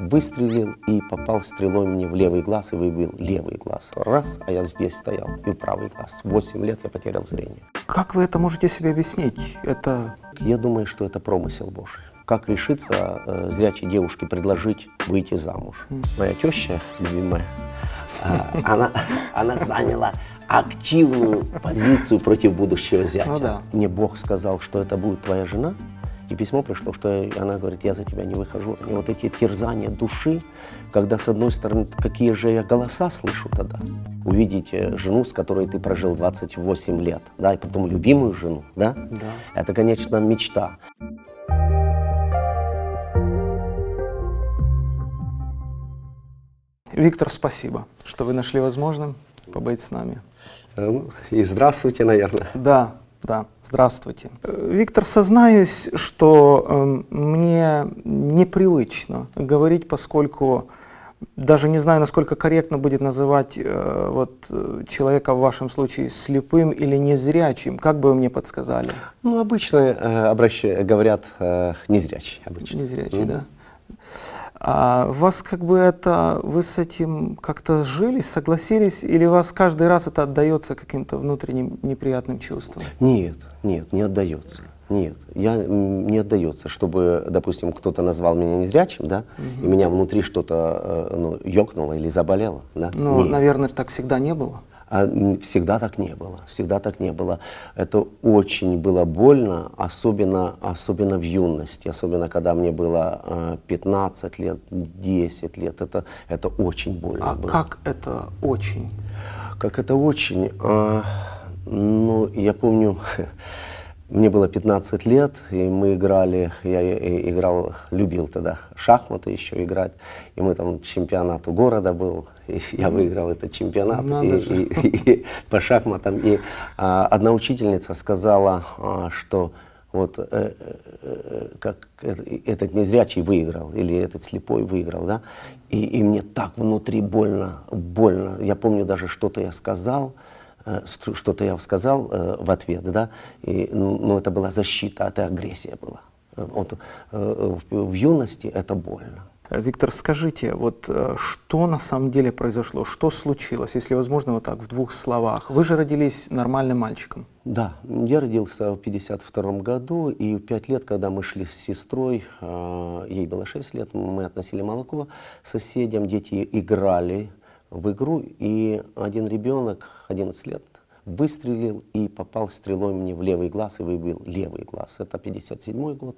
Выстрелил и попал стрелой мне в левый глаз и выбил левый глаз. Раз, а я здесь стоял, и в правый глаз. Восемь лет я потерял зрение. Как вы это можете себе объяснить? Это Я думаю, что это промысел Божий. Как решиться э, зрячей девушке предложить выйти замуж? Моя теща, любимая, а, она, она заняла активную позицию против будущего зятя. Ну да. Мне Бог сказал, что это будет твоя жена, и письмо пришло, что она говорит, я за тебя не выхожу. И вот эти терзания души, когда с одной стороны, какие же я голоса слышу тогда. Увидеть э, жену, с которой ты прожил 28 лет, да, и потом любимую жену, да, Да. это, конечно, мечта. Виктор, спасибо, что вы нашли возможным побыть с нами. Э, ну, И здравствуйте, наверное. Да, да, здравствуйте. Э, Виктор, сознаюсь, что эм, мне непривычно говорить, поскольку даже не знаю, насколько корректно будет называть э, вот, э, человека в вашем случае слепым или незрячим. Как бы вы мне подсказали? Ну, обычно э, обращ- говорят э, незрячий. Обычно. Незрячий, М. да. А вас как бы это, вы с этим как-то сжились, согласились, или вас каждый раз это отдается каким-то внутренним неприятным чувством? Нет, нет, не отдается. Нет, я не отдается, чтобы, допустим, кто-то назвал меня незрячим, да, и меня внутри что-то э, ну, ёкнуло или заболело, да. Ну, Нет. наверное, так всегда не было. А, всегда так не было, всегда так не было. Это очень было больно, особенно, особенно в юности, особенно когда мне было э, 15 лет, 10 лет. Это, это очень больно А было. как это очень? Как это очень. а, ну, я помню, мне было 15 лет, и мы играли, я и- и играл, любил тогда шахматы еще играть, и мы там чемпионат у города был, и я выиграл этот чемпионат и, же. и- и по шахматам. И а, одна учительница сказала, а, что вот э, э, э, как этот незрячий выиграл или этот слепой выиграл, да, и, и мне так внутри больно, больно. Я помню даже что-то я сказал, что-то я сказал э, в ответ, да, и, ну, ну, это была защита, это агрессия была. Э, Вот, э, в, юности это больно. Э, Виктор, скажите, вот э, что на самом деле произошло, что случилось, если возможно вот так в двух словах? Вы же родились нормальным мальчиком. Да, я родился в 52 году, и в пять лет, когда мы шли с сестрой, э, ей было 6 лет, мы относили молоко соседям, дети играли в игру, и один ребенок, 11 лет, выстрелил и попал стрелой мне в левый глаз и выбил левый глаз. Это 57 год.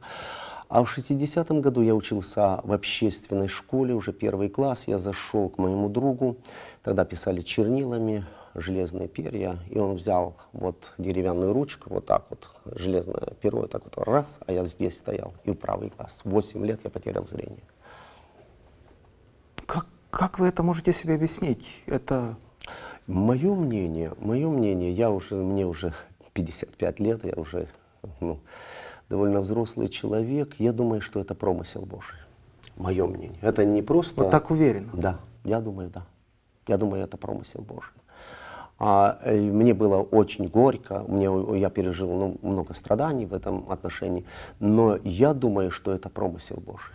А в 60-м году я учился в общественной школе, уже первый класс. Я зашел к моему другу, тогда писали чернилами, железные перья, и он взял вот деревянную ручку, вот так вот, железное перо, так вот раз, а я здесь стоял, и правый глаз. Восемь лет я потерял зрение. Как, вы это можете себе объяснить? Это Мое мнение, мое мнение, я уже, мне уже 55 лет, я уже ну, довольно взрослый человек, я думаю, что это промысел Божий. Мое мнение. Это не просто... вот так уверенно? Да, я думаю, да. Я думаю, это промысел Божий. А, э, мне было очень горько, мне, я пережил ну, много страданий в этом отношении, но я думаю, что это промысел Божий.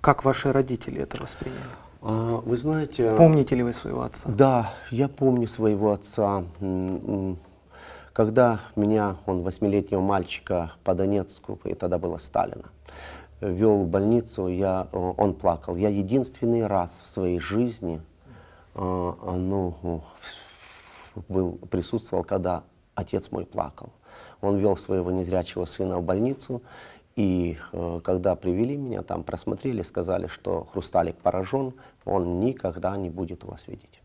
Как ваши родители это восприняли? А, вы знаете... Помните ли вы своего отца? Да, я помню своего отца. Когда меня, он восьмилетнего мальчика по Донецку, и тогда было Сталина, вел в больницу, я, э, он плакал. Я единственный раз в своей жизни э, э, ну, был, присутствовал, когда отец мой плакал. Он вел своего незрячего сына в больницу, и э, когда привели меня, там просмотрели, сказали, что хрусталик поражен, он никогда не будет у вас видеть.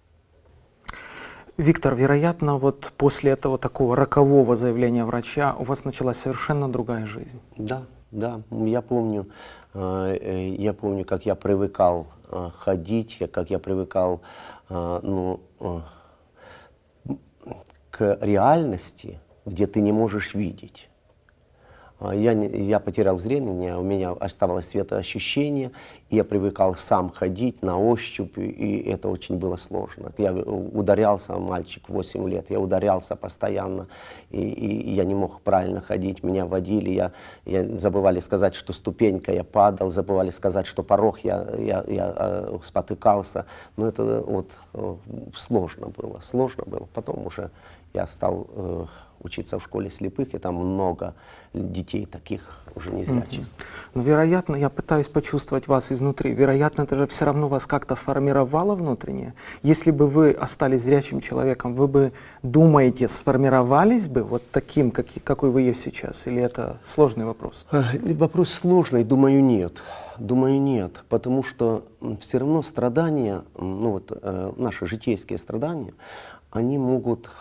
Виктор, вероятно, вот после этого такого рокового заявления врача у вас началась совершенно другая жизнь. Да, да, я помню, э, э, я помню, как я привыкал э, ходить, как я привыкал, э, ну, э, к реальности, где ты не можешь видеть. А, Я, не- я потерял зрение, у меня оставалось светоощущение, и я привыкал сам ходить на ощупь, и это очень было сложно. Я ударялся, мальчик 8 лет, я ударялся постоянно, и, и я не мог правильно ходить, меня водили, я, я забывали сказать, что ступенька, я падал, забывали сказать, что порог, я, я, я э, спотыкался. Но это вот э, сложно было, сложно было. Потом уже я стал э, учиться в школе слепых, и там много детей таких уже незрячих. Но, вероятно, я пытаюсь почувствовать вас изнутри. Вероятно, это же все равно вас как-то формировало внутренне. Если бы вы остались зрячим человеком, вы бы, думаете, сформировались бы вот таким, каки- какой вы есть сейчас? Или это сложный вопрос? Э, Вопрос сложный, думаю, нет. Думаю, нет, потому что все равно страдания, ну вот э, наши житейские страдания, они могут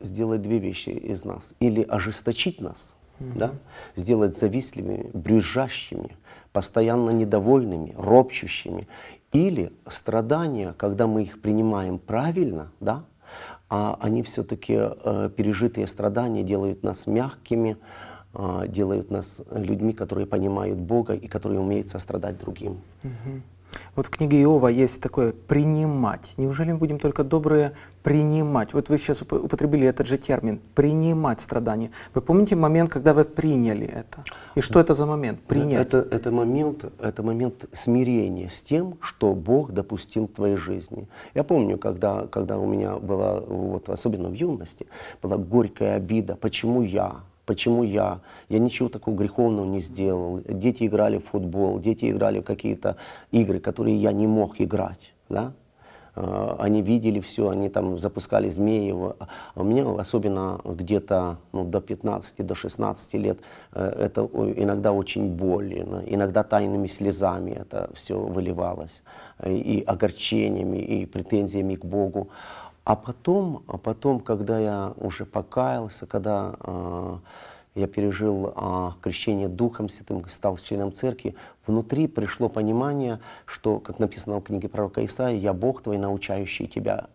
сделать две вещи из нас. Или ожесточить нас, да, сделать завистливыми, брюзжащими, постоянно недовольными, ропщущими. Или страдания, когда мы их принимаем правильно, да, а они все-таки э, пережитые страдания делают нас мягкими, э, делают нас людьми, которые понимают Бога и которые умеют сострадать другим. Вот в книге Иова есть такое «принимать». Неужели мы будем только добрые принимать? Вот вы сейчас уп- употребили этот же термин «принимать страдания». Вы помните момент, когда вы приняли это? И что это за момент? Принять. Это, это, момент, это момент смирения с тем, что Бог допустил в твоей жизни. Я помню, когда, когда у меня была, вот, особенно в юности, была горькая обида, почему я, почему я, я ничего такого греховного не сделал. Дети играли в футбол, дети играли в какие-то игры, которые я не мог играть. Да? Э, Они видели все, они там запускали Змеева. А у меня особенно где-то ну, до 15, до 16 лет э, это иногда очень больно, иногда тайными слезами это все выливалось, э, и огорчениями, и претензиями к Богу. А потом, а потом, когда я уже покаялся, когда э, я пережил а, крещение Духом Святым, стал членом церкви, внутри пришло понимание, что, как написано в книге пророка Исаия, «Я Бог твой, научающий тебя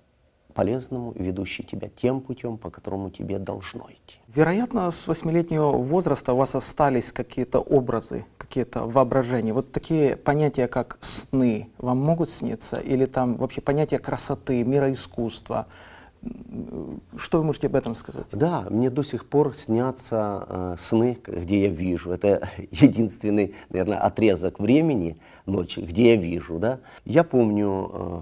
полезному, ведущий тебя тем путем, по которому тебе должно идти». Вероятно, с восьмилетнего возраста у вас остались какие-то образы, какие-то воображения. Вот такие понятия, как сны, вам могут сниться? Или там вообще понятия красоты, мира искусства? Что вы можете об этом сказать? Да, мне до сих пор снятся э, сны, где я вижу. Это единственный, наверное, отрезок времени ночи, где я вижу. Да? Я помню э,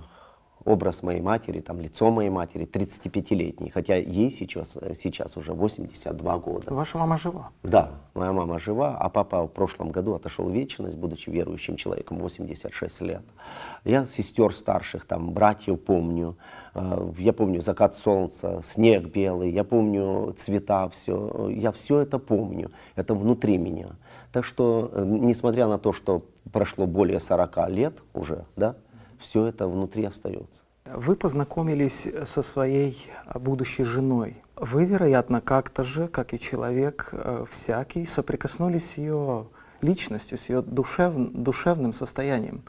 образ моей матери, там, лицо моей матери, 35-летней, хотя ей сейчас, э, сейчас уже 82 года. Ваша мама жива. Да, моя мама жива, а папа в прошлом году отошел в вечность, будучи верующим человеком, 86 лет. Я сестер старших, там, братьев помню. Э, Я помню закат солнца, снег белый, я помню цвета, все. Я все это помню, это внутри меня. Так что, э, несмотря на то, что прошло более 40 лет уже, да, все это внутри остается. Вы познакомились со своей а, будущей женой. Вы, вероятно, как-то же, как и человек э, всякий, соприкоснулись с ее личностью, с ее душев- душевным состоянием.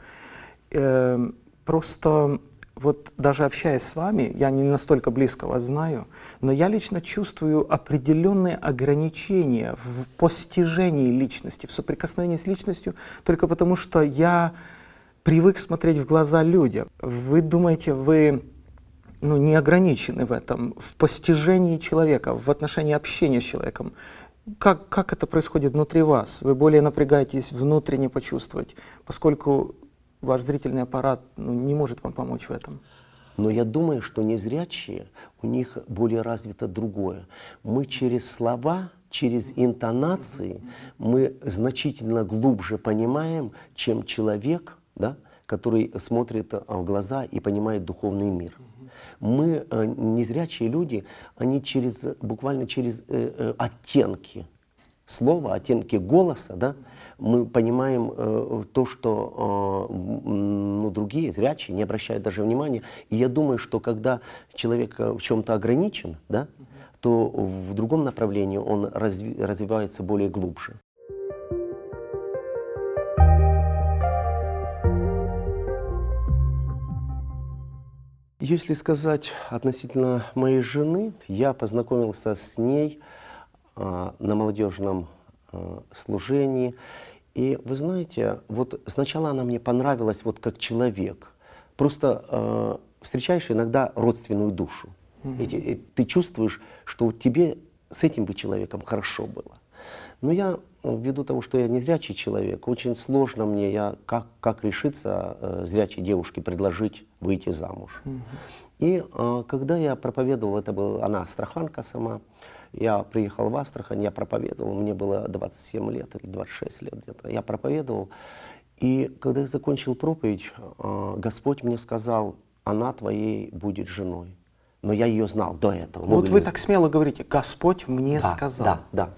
Эм, Просто вот даже общаясь с вами, я не настолько близко вас знаю, но я лично чувствую определенные ограничения в постижении личности, в соприкосновении с личностью, только потому что я привык смотреть в глаза людям. Вы думаете, вы ну, не ограничены в этом, в постижении человека, в отношении общения с человеком. Как, как это происходит внутри вас? Вы более напрягаетесь внутренне почувствовать, поскольку ваш зрительный аппарат ну, не может вам помочь в этом. Но я думаю, что незрячие, у них более развито другое. Мы через слова, через интонации, мы значительно глубже понимаем, чем человек, да, который смотрит а, в глаза и понимает духовный мир. Мы, э, незрячие люди, они через, буквально через э, э, оттенки слова, оттенки голоса, да, мы понимаем э, то, что э, ну, другие зрячие не обращают даже внимания. И я думаю, что когда человек э, в чем-то ограничен, да, то в другом направлении он разви- развивается более глубже. Если сказать относительно моей жены, я познакомился с ней а, на молодежном а, служении. И вы знаете, вот сначала она мне понравилась вот как человек. Просто а, встречаешь иногда родственную душу. И те- и ты чувствуешь, что вот тебе с этим бы человеком хорошо было. Но я, ввиду того, что я не зрячий человек, очень сложно мне, я, как, как решиться э, зрячей девушке предложить выйти замуж. И э, когда я проповедовал, это была она астраханка сама, я приехал в Астрахань, я проповедовал, мне было 27 лет или 26 лет где-то, я проповедовал, и когда я закончил проповедь, э, Господь мне сказал, она твоей будет женой. Но я ее знал до этого. Вот Ну, вы не- так смело говорите, Господь мне да, сказал. Да, да.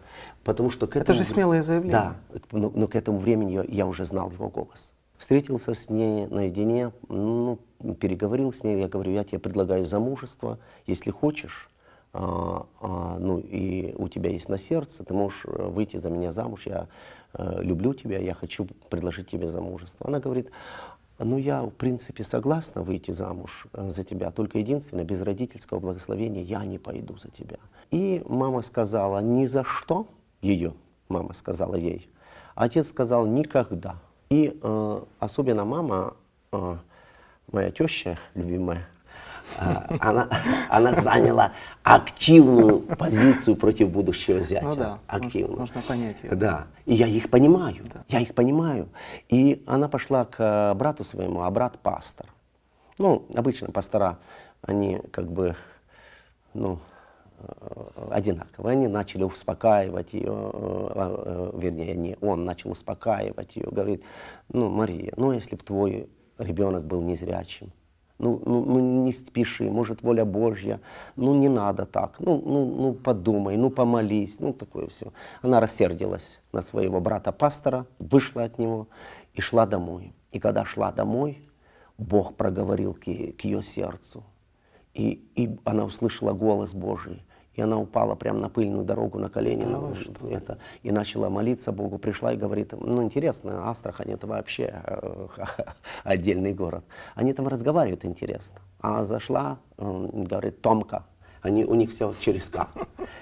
Потому что к Это этому же вре- смелое заявление. Да, но, но к этому времени я, я уже знал его голос. Встретился с ней наедине, ну, переговорил с ней, я говорю, я тебе предлагаю замужество, если хочешь, а, а, ну и у тебя есть на сердце, ты можешь э, выйти за меня замуж, я э, люблю тебя, я хочу предложить тебе замужество. Она говорит, ну я в принципе согласна выйти замуж э, за тебя, только единственное, без родительского благословения я не пойду за тебя. И мама сказала, ни за что, ее мама сказала ей, отец сказал, никогда. И э, особенно мама, э, моя теща любимая, э, она, она заняла активную позицию против будущего зятя. Ну да, активную. можно, можно понять ее. Да, и я их понимаю, я их понимаю. И она пошла к э, брату своему, а брат пастор. Ну, обычно пастора, они как бы, ну, одинаковые. Они начали успокаивать ее, э, э, вернее, не он начал успокаивать ее, говорит, ну, Мария, ну, если бы твой ребенок был незрячим, ну, ну, ну не спеши, может, воля Божья, ну не надо так, ну, ну, ну подумай, ну помолись, ну такое все. Она рассердилась на своего брата-пастора, вышла от него и шла домой. И когда шла домой, Бог проговорил к, е- к ее сердцу. И, и она услышала голос Божий. И она упала прямо на пыльную дорогу на колени на- это, и начала молиться Богу. Пришла и говорит, ну интересно, Астрахань это вообще э, отдельный город. Они там разговаривают интересно. А зашла, говорит, Томка. Они, у них все через К.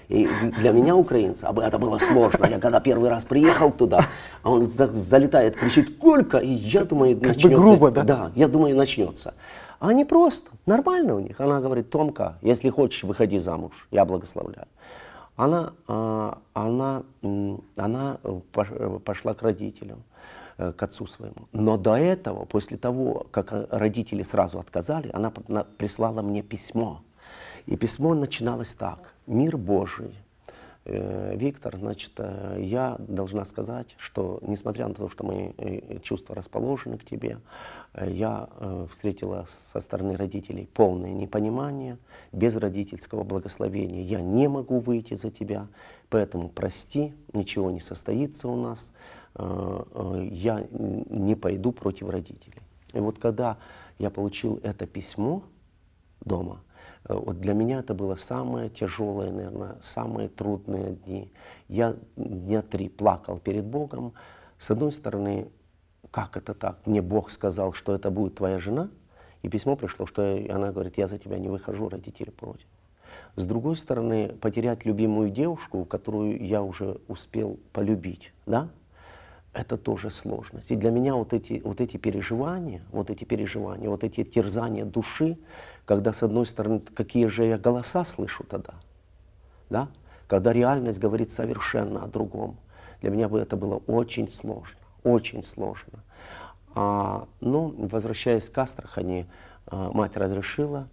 И для меня, украинца, это было сложно. Я когда первый раз приехал туда, а он за- залетает, кричит «Колька!» И я думаю, бы начнется. грубо, да? Да, я думаю, начнется. А они просто, нормально у них. Она говорит, Томка, если хочешь, выходи замуж, я благословляю. Она, а, она, она э, э, пошла к родителям, э, к отцу своему. Но до этого, после того, как родители сразу отказали, она прислала мне письмо. И письмо начиналось так. «Мир Божий, Э, Виктор, значит, э, я должна сказать, что несмотря на то, что мои э, чувства расположены к тебе, я встретила со стороны родителей полное непонимание, без родительского благословения я не могу выйти за тебя, поэтому прости, ничего не состоится у нас, я не пойду против родителей. И вот когда я получил это письмо дома, Вот для меня это было самое тяжелое, наверное, самые трудные дни. Я дня три плакал перед Богом. С одной стороны, как это так? Мне Бог сказал, что это будет твоя жена, и письмо пришло, что она говорит, я за тебя не выхожу, родители против. С другой стороны, потерять любимую девушку, которую я уже успел полюбить, да, это тоже сложность. И для меня вот эти, вот эти переживания, вот эти переживания, вот эти терзания души, когда с одной стороны, какие же я голоса слышу тогда, да? когда реальность говорит совершенно о другом. Для меня бы это было очень сложно, очень сложно. А, но, возвращаясь к Астрахани, а, мать разрешила,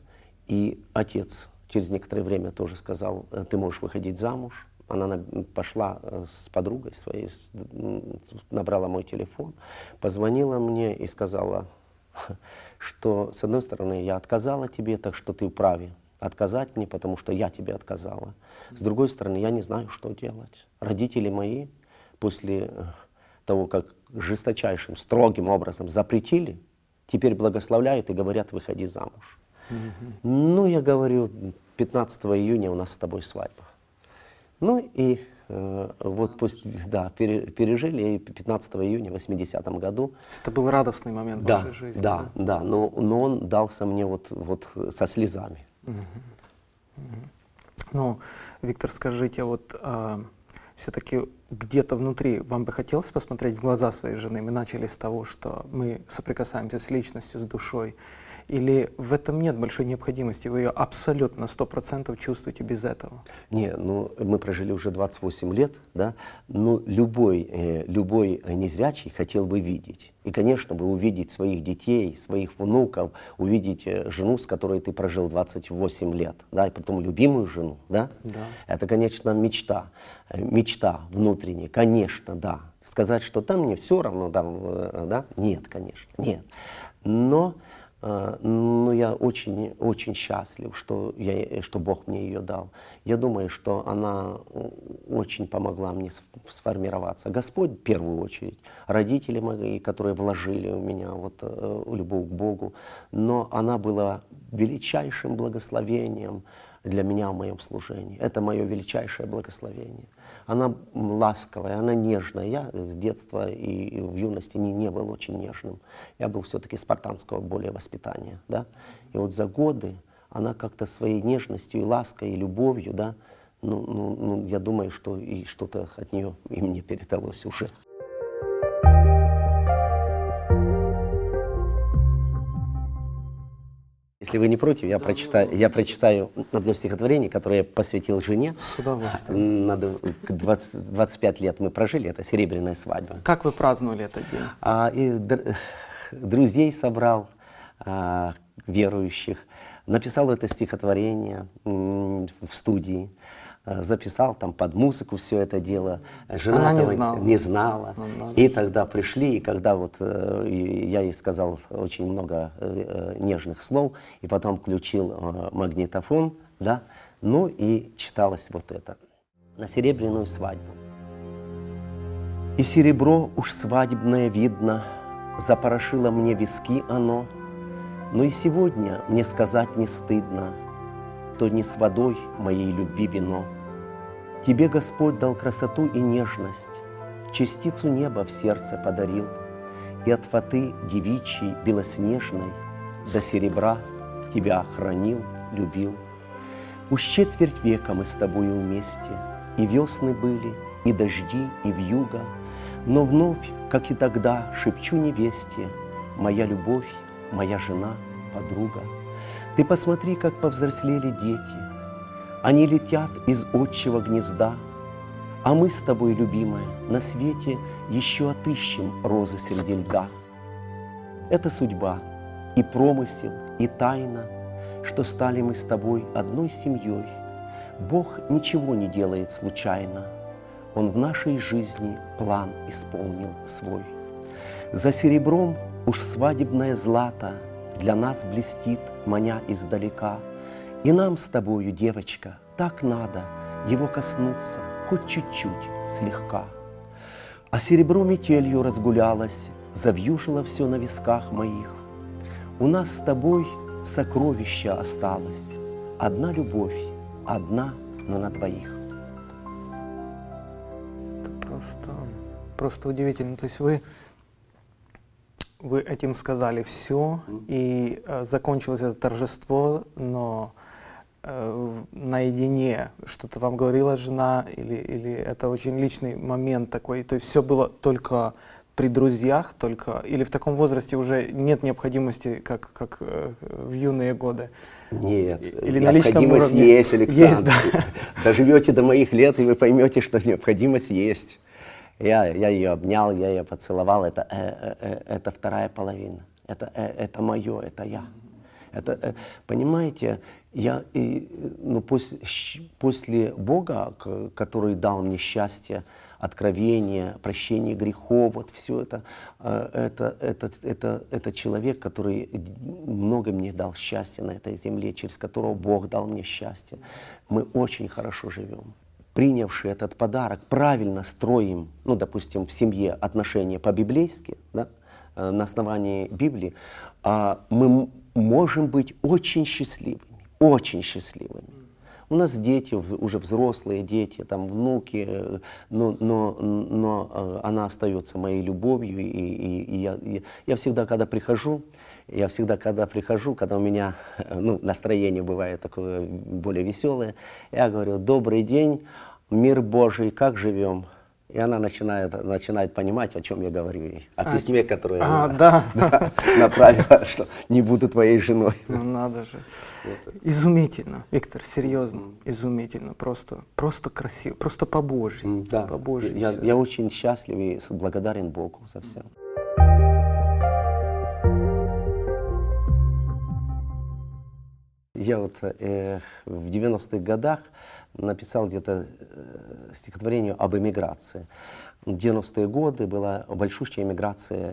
и отец через некоторое время тоже сказал, «Э, ты можешь выходить замуж. Она на- пошла э, с подругой своей, набрала мой телефон, позвонила мне и сказала, что, с одной стороны, я отказала тебе, так что ты вправе отказать мне, потому что я тебе отказала. С другой стороны, я не знаю, что делать. Родители мои после э, того, как жесточайшим, строгим образом запретили, теперь благословляют и говорят, выходи замуж. Ну, я говорю, 15 июня у нас с тобой свадьба. Ну и э, вот пусть, да, пере- пережили, и 15 июня в 80 году Это был радостный момент в да, вашей жизни. да, да, но, но он дался мне вот, вот со слезами. Ну, Виктор, скажите, вот все-таки где-то внутри вам бы хотелось посмотреть в глаза своей жены? Мы начали с того, что мы соприкасаемся с личностью, с душой. Или в этом нет большой необходимости? Вы ее абсолютно, сто процентов чувствуете без этого? Не, ну мы прожили уже 28 лет, да, ну любой, э, любой незрячий хотел бы видеть. И, конечно, бы увидеть своих детей, своих внуков, увидеть э, жену, с которой ты прожил 28 лет, да, и потом любимую жену, да? Да. Это, конечно, мечта, э, мечта внутренняя, конечно, да. Сказать, что там мне все равно, да, э, да? Нет, конечно, нет. Но Э, ну, я очень, очень счастлив, что, я, что Бог мне ее дал. Я думаю, что она очень помогла мне сформироваться. Господь в первую очередь, родители мои, которые вложили в меня вот, э, любовь к Богу, но она была величайшим благословением для меня в моем служении. Это мое величайшее благословение она ласковая, она нежная. Я с детства и в юности не, не был очень нежным. Я был все-таки спартанского более воспитания. Да? И вот за годы она как-то своей нежностью и лаской, и любовью, да, ну, ну, ну, я думаю, что и что-то от нее и мне передалось уже. Если вы не против, я, прочитаю, я прочитаю одно стихотворение, которое я посвятил жене. С удовольствием. Надо, 20, 25 лет мы прожили, это серебряная свадьба. Как вы праздновали этот день? А, и др, друзей собрал, а, верующих, написал это стихотворение в студии. Э, записал там под музыку все это дело. Жена Она не знала. Не знала. Ну, и тогда пришли, и когда вот э, я ей сказал очень много э, нежных слов, и потом включил магнитофон, да, ну и читалось вот это. На серебряную свадьбу. И серебро уж свадебное видно, Запорошило мне виски оно, Но и сегодня мне сказать не стыдно — то не с водой моей любви вино. Тебе Господь дал красоту и нежность, частицу неба в сердце подарил, и от фаты девичьей белоснежной до серебра тебя хранил, любил. Уж четверть века мы с тобою вместе, и весны были, и дожди, и вьюга, но вновь, как и тогда, шепчу невесте, моя любовь, моя жена, подруга. Ты посмотри, как повзрослели дети. Они летят из отчего гнезда, А мы с тобой, любимая, на свете Еще отыщем розы среди льда. Это судьба, и промысел, и тайна, Что стали мы с тобой одной семьей. Бог ничего не делает случайно, Он в нашей жизни план исполнил свой. За серебром уж свадебное злато — для нас блестит, маня издалека. И нам с тобою, девочка, так надо его коснуться, хоть чуть-чуть, слегка. А серебро метелью разгулялось, завьюжило все на висках моих. У нас с тобой сокровища осталось, одна любовь, одна, но на двоих. Это просто, просто удивительно. То есть вы вы этим сказали все, и э, закончилось это торжество, но э, наедине что-то вам говорила жена, или, или это очень личный момент такой, то есть все было только при друзьях, только, или в таком возрасте уже нет необходимости, как, как э, в юные годы? Нет, или необходимость на есть, Александр. Есть, да. Доживете до моих лет, и вы поймете, что необходимость есть. Я, я ее обнял, я ее поцеловал. Это, э, э, э, это вторая половина. Это, э, это мое, это я. Это, э, понимаете, я, и, ну, после, после Бога, который дал мне счастье, откровение, прощение грехов, вот все это, э, это, это, это, это человек, который много мне дал счастья на этой земле, через которого Бог дал мне счастье. Мы очень хорошо живем принявший этот подарок, правильно строим, ну, допустим, в семье отношения по-библейски, да, э, на основании Библии, а, мы можем быть очень счастливыми, очень счастливыми. У нас дети, уже взрослые дети, там внуки, э, но, но, но э, она остается моей любовью. И, и- и я, я всегда, когда прихожу, я всегда, когда прихожу, когда у меня ну, настроение бывает такое более веселое, я говорю, добрый день, мир Божий, как живем? И она начинает, начинает понимать, о чем я говорю ей. О А, письме, которое А, она да. да, направила, что не буду твоей женой. Ну надо же. Изумительно, Виктор, серьезно, изумительно, просто, просто красиво, просто по Божьи, М, Да, по я, я очень счастлив и благодарен Богу за все. Я вот э, в 90-х годах написал где-то э, стихотворение об эмиграции. В 90-е годы была большущая эмиграция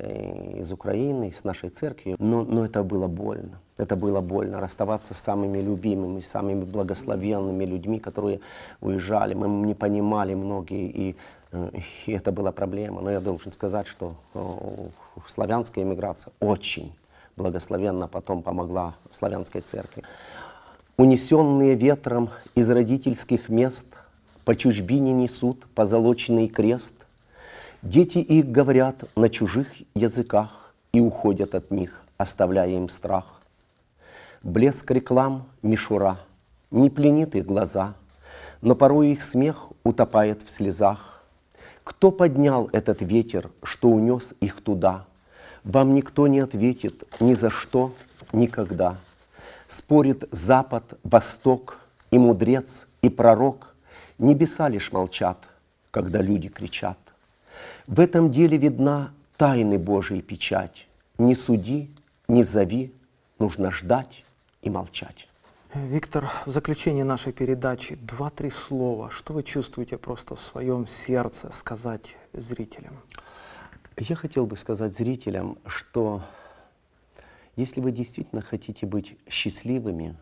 из Украины, из нашей церкви, но, но это было больно. Это было больно, расставаться с самыми любимыми, самыми благословенными людьми, которые уезжали. Мы не понимали многие, и, э, и это была проблема. Но я должен сказать, что э, славянская эмиграция очень благословенно потом помогла славянской церкви. Унесенные ветром из родительских мест, по чужбине несут позолоченный крест. Дети их говорят на чужих языках и уходят от них, оставляя им страх. Блеск реклам — мишура, не пленит их глаза, но порой их смех утопает в слезах. Кто поднял этот ветер, что унес их туда? Вам никто не ответит ни за что, никогда. Спорит Запад, Восток, и мудрец, и пророк. Небеса лишь молчат, когда люди кричат. В этом деле видна тайны Божией печать. Не суди, не зови, нужно ждать и молчать. Виктор, в заключение нашей передачи два-три слова. Что вы чувствуете просто в своем сердце сказать зрителям? Я хотел бы сказать зрителям, что если вы действительно хотите быть счастливыми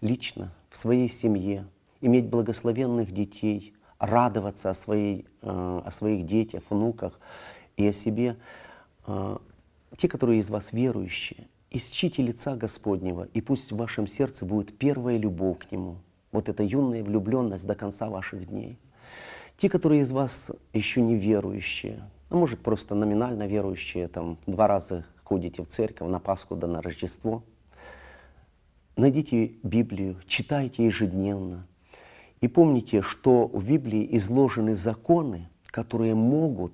лично, в своей семье, иметь благословенных детей, радоваться о, своей, э, о своих детях, внуках и о себе, э, те, которые из вас верующие, исчите лица Господнего, и пусть в вашем сердце будет первая любовь к Нему, вот эта юная влюбленность до конца ваших дней. Те, которые из вас еще не верующие, ну, может, просто номинально верующие, там, два раза ходите в церковь на Пасху да на Рождество, найдите Библию, читайте ежедневно. И помните, что в Библии изложены законы, которые могут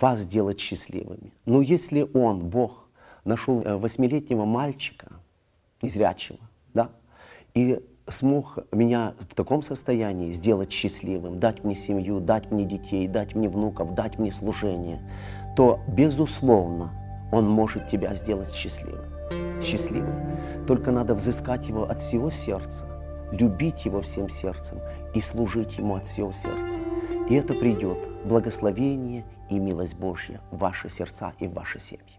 вас сделать счастливыми. Но если Он, Бог, нашел э, восьмилетнего мальчика, незрячего, да, и смог меня в таком состоянии сделать счастливым, дать мне семью, дать мне детей, дать мне внуков, дать мне служение, то, безусловно, Он может тебя сделать счастливым. Счастливым. Только надо взыскать Его от всего сердца, любить Его всем сердцем и служить Ему от всего сердца. И это придет благословение и милость Божья в ваши сердца и в ваши семьи.